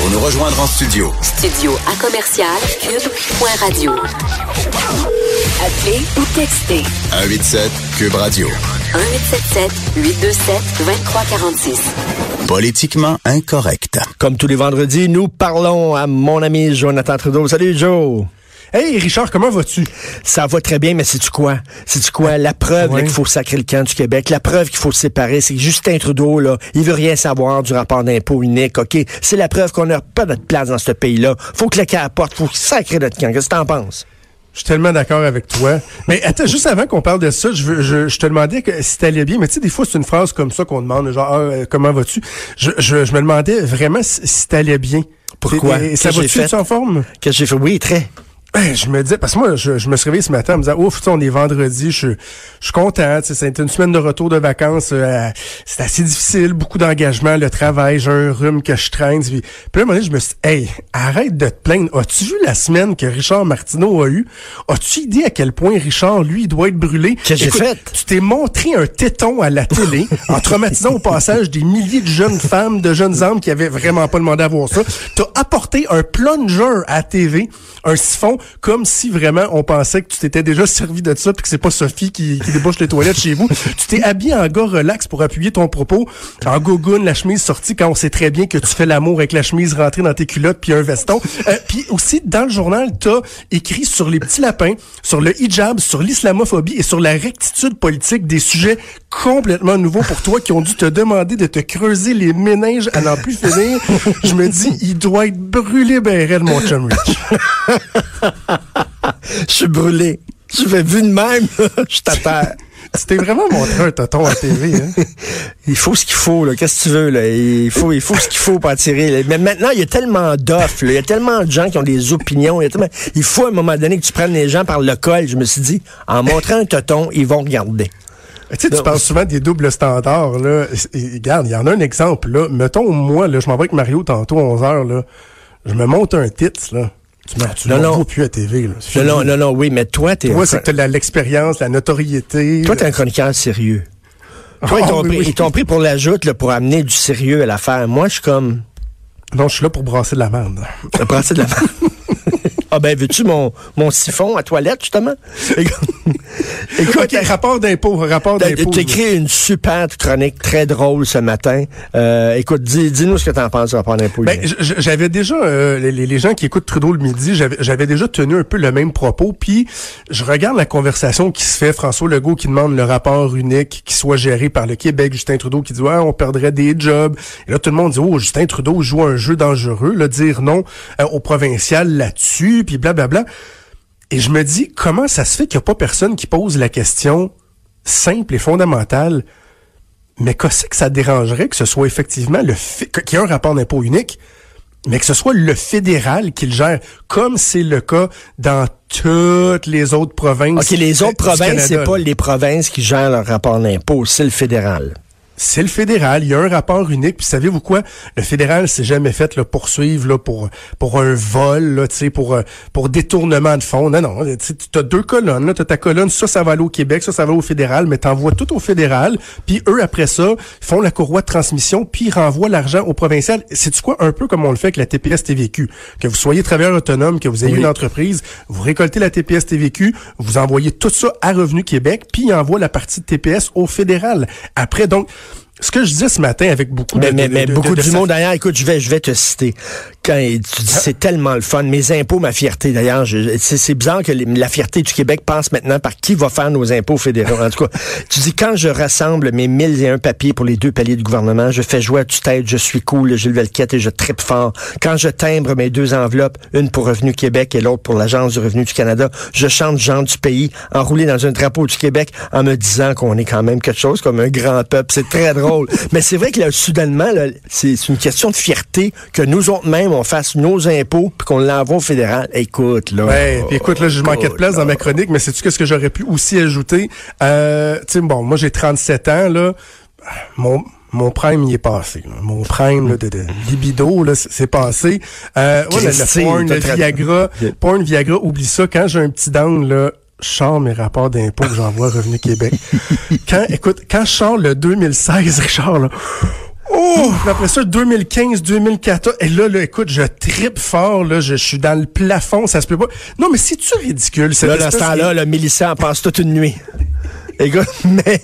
Pour nous rejoindre en studio. Studio à commercial cube.radio. Appelez ou textez 187 Cube Radio. 1877 827 2346. Politiquement incorrect. Comme tous les vendredis, nous parlons à mon ami Jonathan Trudeau. Salut Joe. Hey Richard, comment vas-tu? Ça va très bien, mais c'est-tu quoi? C'est-tu quoi? La preuve qu'il faut sacrer le camp du Québec, la preuve qu'il faut se séparer, c'est que Justin Trudeau, là, il veut rien savoir du rapport d'impôt unique, OK? C'est la preuve qu'on n'a pas notre place dans ce pays-là. Faut que le camp apporte, faut sacrer notre camp. Qu'est-ce que t'en penses? Je suis tellement d'accord avec toi. Mais attends, juste avant qu'on parle de ça, je, veux, je, je te demandais que, si t'allais bien. Mais tu sais, des fois, c'est une phrase comme ça qu'on demande, genre, ah, comment vas-tu? Je, je, je, me demandais vraiment si, si t'allais bien. Pourquoi? Ça va-tu, en forme? Qu'est-ce que j'ai fait? Oui, très. Ben, je me disais, parce que moi, je, je me suis réveillé ce matin en me disant, ouf, on est vendredi, je, je suis content, c'est une semaine de retour de vacances, euh, c'est assez difficile, beaucoup d'engagement, le travail, j'ai un rhume que je traîne. Puis, puis là, à un moment donné, je me suis dit, hey, arrête de te plaindre. As-tu vu la semaine que Richard Martineau a eu? As-tu idée à quel point Richard, lui, doit être brûlé? Qu'est-ce que j'ai fait? Tu t'es montré un téton à la télé en traumatisant au passage des milliers de jeunes femmes, de jeunes hommes qui avaient vraiment pas demandé à voir ça. T'as apporté un plunger à la TV, un siphon, comme si vraiment on pensait que tu t'étais déjà servi de ça puis que c'est pas Sophie qui, qui débouche les toilettes chez vous. Tu t'es habillé en gars relax pour appuyer ton propos, en gogoune, la chemise sortie quand on sait très bien que tu fais l'amour avec la chemise rentrée dans tes culottes puis un veston. Euh, puis aussi dans le journal, t'as écrit sur les petits lapins, sur le hijab, sur l'islamophobie et sur la rectitude politique des sujets complètement nouveaux pour toi qui ont dû te demander de te creuser les méninges à n'en plus finir. Je me dis, il doit être brûlé ben raide, mon chum Rich. Je suis brûlé. Je fais vu de même, je terre. Tu t'es vraiment montré un tonton à TV, hein? Il faut ce qu'il faut, là. Qu'est-ce que tu veux, là? Il faut, il faut ce qu'il faut pour attirer. Mais maintenant, il y a tellement d'offres, Il y a tellement de gens qui ont des opinions. Il, tellement... il faut, à un moment donné, que tu prennes les gens par le col. Je me suis dit, en montrant un tonton, ils vont regarder. Tu sais, tu parles souvent des doubles standards, là. regarde, il y en a un exemple, là. Mettons, moi, là, je m'en vais avec Mario tantôt, 11 heures, là. Je me monte un titre, là. Tu ne non, plus à TV. Là. Non, non, non, oui, mais toi, t'es... Toi, c'est que t'as l'expérience, la notoriété. Toi, t'es un chroniqueur sérieux. Toi, ils t'ont pris, pris, pour la joute, pour amener du sérieux à l'affaire. Moi, je suis comme... Non, je suis là pour brasser de la merde. brasser de la merde. Ah ben, veux-tu mon, mon siphon à toilette, justement? Écoute, rapport d'impôt, rapport d'impôt. Tu écrit une super chronique très drôle ce matin. Euh, écoute, dis, dis-nous ce que tu en penses du rapport d'impôt. Ben, j'avais déjà, euh, les, les, gens qui écoutent Trudeau le midi, j'avais déjà tenu un peu le même propos, puis je regarde la conversation qui se fait, François Legault qui demande le rapport unique qui soit géré par le Québec, Justin Trudeau qui dit, ouais, on perdrait des jobs. Et là, tout le monde dit, oh, Justin Trudeau joue un jeu dangereux, le dire non euh, au provincial là-dessus puis blablabla. Et je me dis, comment ça se fait qu'il n'y a pas personne qui pose la question simple et fondamentale, mais qu'est-ce que ça dérangerait que ce soit effectivement le qu'il y ait un rapport d'impôt unique, mais que ce soit le fédéral qui le gère, comme c'est le cas dans toutes les autres provinces. OK, les autres provinces, c'est pas les provinces qui gèrent leur rapport d'impôt, c'est le fédéral c'est le fédéral. Il y a un rapport unique. Puis savez-vous quoi? Le fédéral s'est jamais fait là, poursuivre là, pour, pour un vol, là, pour, euh, pour détournement de fonds. Non, non. Tu as deux colonnes. Tu as ta colonne, ça, ça va aller au Québec, ça, ça va au fédéral, mais tu envoies tout au fédéral. Puis eux, après ça, font la courroie de transmission, puis ils renvoient l'argent au provincial. C'est-tu quoi? Un peu comme on le fait avec la TPS TVQ. Que vous soyez travailleur autonome, que vous ayez une entreprise, vous récoltez la TPS TVQ, vous envoyez tout ça à Revenu Québec, puis ils envoient la partie de TPS au fédéral. Après, donc, ce que je disais ce matin avec beaucoup de, mais, mais, beaucoup du monde d'ailleurs, écoute, je vais, je vais te citer. Quand tu dis c'est tellement le fun, mes impôts, ma fierté d'ailleurs, c'est bizarre que la fierté du Québec passe maintenant par qui va faire nos impôts fédéraux. En tout cas, tu dis quand je rassemble mes mille et un papiers pour les deux paliers du gouvernement, je fais jouer à tue-tête, je suis cool, Gilles Velquette et je tripe fort. Quand je timbre mes deux enveloppes, une pour Revenu Québec et l'autre pour l'Agence du Revenu du Canada, je chante Jean du pays, enroulé dans un drapeau du Québec en me disant qu'on est quand même quelque chose comme un grand peuple. C'est très drôle. Mais c'est vrai que là, soudainement, c'est une question de fierté que nous autres mêmes, on fasse nos impôts puis qu'on l'envoie au fédéral. Écoute, là. Ouais, écoute, là, je manquais de place dans ma chronique, mais c'est-tu ce que j'aurais pu aussi ajouter? Euh, tu sais, bon, moi, j'ai 37 ans, là. Mon, mon prime y est passé. Mon prime de, de, libido, là, c'est passé. Euh, ouais, le, porn, le Viagra, porn, Viagra, oublie ça. Quand j'ai un petit down, là, je mes rapports d'impôts que j'envoie à Revenu Québec. quand, écoute, quand je sors le 2016, Richard, là, Oh! Après ça, 2015, 2014. Et là, là, écoute, je tripe fort, là. Je, je suis dans le plafond, ça se peut pas. Non, mais c'est-tu ridicule, cette Là, dans ce temps-là, le Mélissa en passe toute une nuit. Écoute, mais,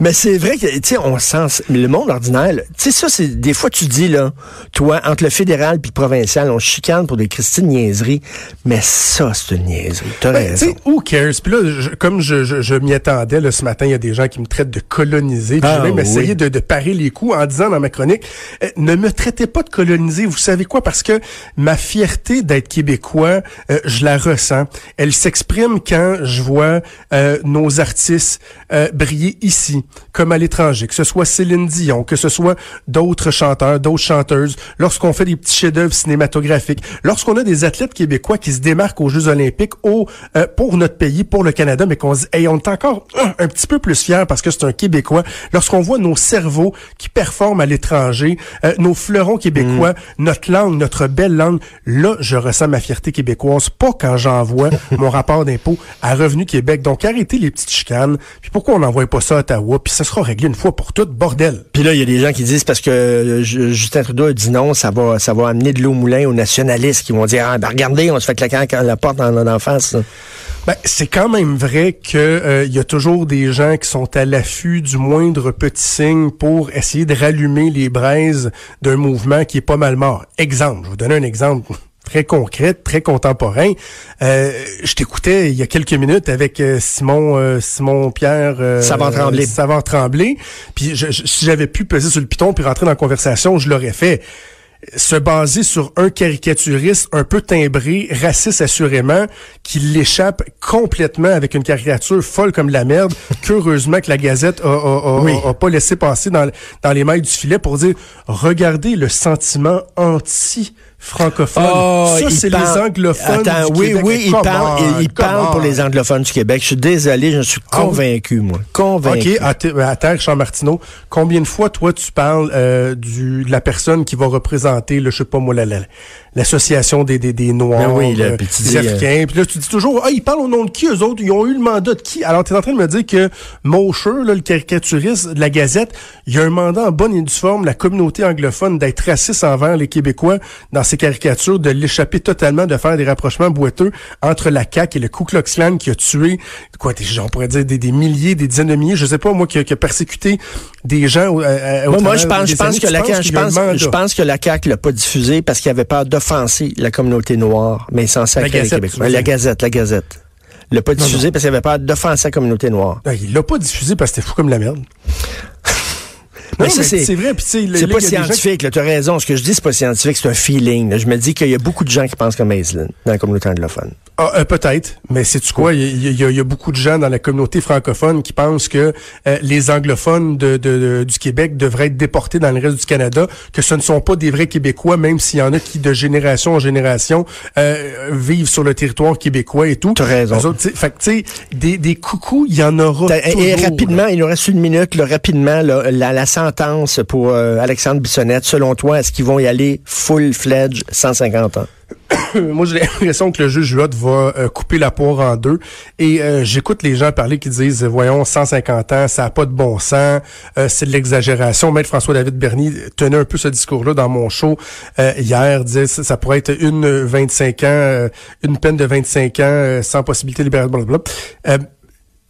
mais c'est vrai que, tu sais, on sent, le monde ordinaire, tu sais, ça, c'est, des fois, tu dis, là, toi, entre le fédéral puis le provincial, on chicane pour des Christine niaiseries, mais ça, c'est une niaiserie. T'as Ben, tu raison. sais, who cares? Puis là, je- comme je, je, je m'y attendais, là, ce matin, il y a des gens qui me traitent de coloniser. Puis Ah, j'ai même oui. essayé de, de parer les coups en disant dans ma chronique, euh, ne me traitez pas de coloniser. Vous savez quoi? Parce que ma fierté d'être québécois, euh, je la ressens. Elle s'exprime quand je vois euh, nos artistes euh, briller ici, comme à l'étranger. Que ce soit Céline Dion, que ce soit d'autres chanteurs, d'autres chanteuses, lorsqu'on fait des petits chefs-d'œuvre cinématographiques, lorsqu'on a des athlètes québécois qui se démarquent aux Jeux olympiques au, euh, pour notre pays, pour le Canada, mais qu'on se dit, hey, on est encore euh, un petit peu plus fiers parce que c'est un Québécois. Lorsqu'on voit nos cerveaux qui performent à l'étranger, euh, nos fleurons québécois, notre langue, notre belle langue, là, je ressens ma fierté québécoise, pas quand j'envoie mon rapport d'impôt à Revenu Québec. Donc, arrêtez les petites chicanes. Puis pourquoi on n'envoie pas ça à Ottawa? Puis ça sera réglé une fois pour toutes, bordel. Puis là, il y a des gens qui disent parce que euh, Ju- Justin Trudeau a dit non, ça va, ça va amener de l'eau au moulin aux nationalistes qui vont dire ah ben regardez, on se fait claquer la- la porte dans, dans face. Ben, c'est quand même vrai que euh, il y a toujours des gens qui sont à l'affût du moindre petit signe pour essayer de rallumer les braises d'un mouvement qui est pas mal mort. Exemple, je vais vous donner un exemple très concret, très contemporain. Euh, je t'écoutais il y a quelques minutes avec euh, Simon euh, Simon Pierre euh, Savard-Tremblay. Savard-Tremblay. Puis je- je- si j'avais pu peser sur le piton puis rentrer dans la conversation, je l'aurais fait se baser sur un caricaturiste un peu timbré, raciste assurément, qui l'échappe complètement avec une caricature folle comme la merde, qu'heureusement que la Gazette a, a- a- Oui. a pas laissé passer dans, dans les mailles du filet pour dire regardez le sentiment anti francophone. Oh, ça, c'est parle- les anglophones. Attends, du oui, Québec. oui, il parle, il, parle pour les anglophones du Québec. Je suis désolé, je suis convaincu, moi. Convaincu. OK, à terre, Jean Martineau, combien de fois, toi, tu parles euh, du, de la personne qui va représenter, le, je sais pas moi, la- la- l'association des, des, des Noirs, Ben oui, là, euh, des Africains, puis là, tu dis toujours, ah, ils parlent au nom de qui, eux autres? Ils ont eu le mandat de qui? Alors, tu es en train de me dire que Mosher, là, le caricaturiste de la Gazette, il a un mandat en bonne et due forme, la communauté anglophone, d'être raciste envers les Québécois dans ses caricatures, de l'échapper totalement, de faire des rapprochements boiteux entre la CAQ et le Ku Klux Klan qui a tué, quoi, des, on pourrait dire des, des milliers, des dizaines de milliers, je sais pas, moi, qui a, qui a persécuté des gens au Moi, je pense, je que la CAQ, je pense, mandat? je pense que la CAQ l'a pas diffusé parce qu'il avait peur d'offenser la communauté noire, mais sans La les Gazette, Québécois. La. Gazette, la Gazette. Il l'a pas diffusé parce qu'il avait peur d'offenser la communauté noire. Ah, il l'a pas diffusé parce que c'était fou comme la merde. Mais ça, c'est- vrai, tu C'est pas gens scientifique, là. Tu as raison. Ce que je dis, c'est pas scientifique, c'est un feeling. là. Je me dis qu'il y a beaucoup de gens qui pensent comme Aislinn dans la communauté anglophone. Ah, euh, peut-être, mais c'est tu quoi? Il y, a- y y beaucoup de gens dans la communauté francophone qui pensent que euh, les anglophones de, de- de- du Québec devraient être déportés dans le reste du Canada, que ce ne sont pas des vrais Québécois, même s'il y en a qui de génération en génération euh, vivent sur le territoire québécois et tout. T'as raison. Eux autres, tu fait que tu sais, des, des coucous, il y en aura Et, toujours. là. rapidement, il nous reste une minute, là, rapidement, là, la, la sentence pour euh, Alexandre Bissonnette, selon toi, est-ce qu'ils vont y aller full-fledged 150 ans? Moi, j'ai l'impression que le juge Huot va euh, couper la poire en deux. Et euh, j'écoute les gens parler qui disent, voyons, 150 ans, ça n'a pas de bon sens, euh, c'est de l'exagération. Maître François-David Bernier tenait un peu ce discours-là dans mon show hier, disait ça, pourrait être une euh, 25 ans, une peine de 25 ans sans possibilité de libération, blablabla.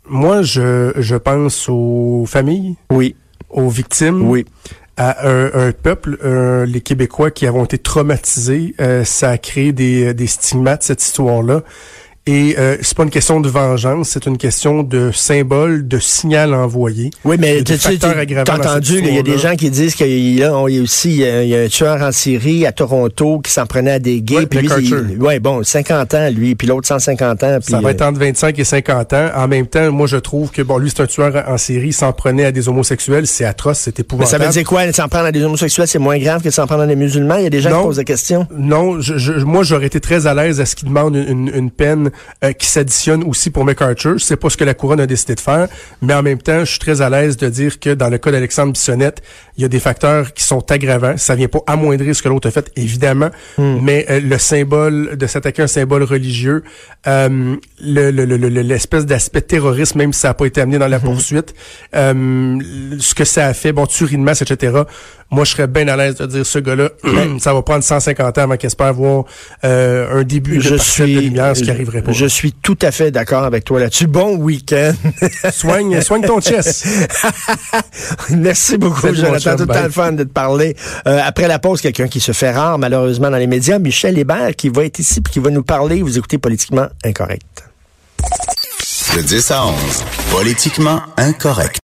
Moi, je, je pense aux familles, Oui, aux victimes, oui. à un, un peuple, euh, les Québécois qui avons été traumatisés. Euh, ça a créé des, des stigmates, cette histoire-là. Et euh, c'est pas une question de vengeance, c'est une question de symbole, de signal envoyé. Oui, mais tu cette entendu, il y a des gens qui disent qu'il y a, aussi il y a, un tueur en série à Toronto qui s'en prenait à des gays. Ouais, puis lui, il- ouais, bon, 50 ans, lui, puis l'autre 150 ans. Puis, Ça va euh, être entre 25 et 50 ans. En même temps, moi, je trouve que, bon, lui, c'est un tueur en série, il s'en prenait à des homosexuels, c'est atroce, c'est mais épouvantable. ça veut dire quoi? S'en prendre à des homosexuels, c'est moins grave que s'en prendre à des musulmans? Il y a des gens Non. qui posent des questions. Non, je, je- moi j'aurais été très à l'aise à ce qu'il demande une, une- une peine euh, qui s'additionne aussi pour McArthur. Je sais pas ce que la couronne a décidé de faire, mais en même temps, je suis très à l'aise de dire que dans le cas d'Alexandre Bissonnette, il y a des facteurs qui sont aggravants. Ça vient pas amoindrir ce que l'autre a fait, évidemment, mais euh, le symbole de s'attaquer à un symbole religieux, euh, le- le- le- le- l'espèce d'aspect terroriste, même si ça n'a pas été amené dans la poursuite, euh, ce que ça a fait, bon, masse, etc. moi, je serais bien à l'aise de dire ce gars-là, ça va prendre 150 ans avant qu'il espère voir euh, un début de Je partiel suis, de lumière, ce qui arriverait pas. je suis tout à fait d'accord avec toi là-dessus. Bon week-end. Soigne, soigne ton chest. Merci beaucoup, Jonathan. Tout le temps le fun de te parler. Euh, après la pause, quelqu'un qui se fait rare, malheureusement, dans les médias, Michel Hébert, qui va être ici puis qui va nous parler. Vous écoutez Politiquement Incorrect. De 10 à 11, politiquement incorrect.